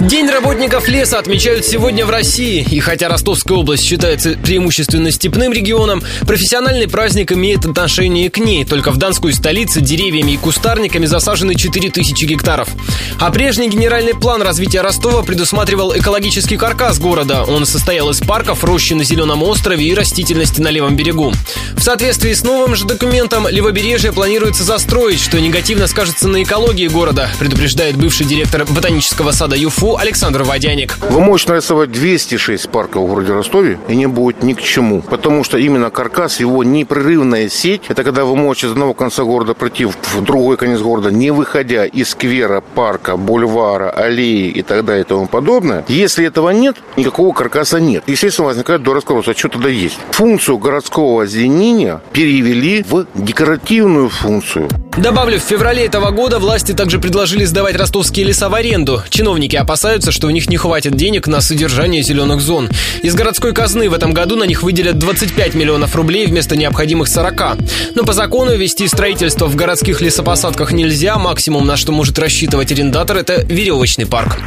День работников леса отмечают сегодня в России. И хотя Ростовская область считается преимущественно степным регионом, профессиональный праздник имеет отношение к ней. Только в Донской столице деревьями и кустарниками засажены 4000 гектаров. А прежний генеральный план развития Ростова предусматривал экологический каркас города. Он состоял из парков, рощи на Зеленом острове и растительности на левом берегу. В соответствии с новым же документом, левобережье планируется застроить, что негативно скажется на экологии города, предупреждает бывший директор ботанического сада ЮФО КФУ Александр Водяник. Вы можете нарисовать 206 парков в городе Ростове, и не будет ни к чему. Потому что именно каркас, его непрерывная сеть, это когда вы можете из одного конца города пройти в другой конец города, не выходя из сквера, парка, бульвара, аллеи и так далее и тому подобное. Если этого нет, никакого каркаса нет. Естественно, возникает вопрос, а что тогда есть? Функцию городского озеленения перевели в декоративную функцию. Добавлю, в феврале этого года власти также предложили сдавать ростовские леса в аренду. Чиновники опасаются, что у них не хватит денег на содержание зеленых зон. Из городской казны в этом году на них выделят 25 миллионов рублей вместо необходимых 40. Но по закону вести строительство в городских лесопосадках нельзя. Максимум, на что может рассчитывать арендатор, это веревочный парк.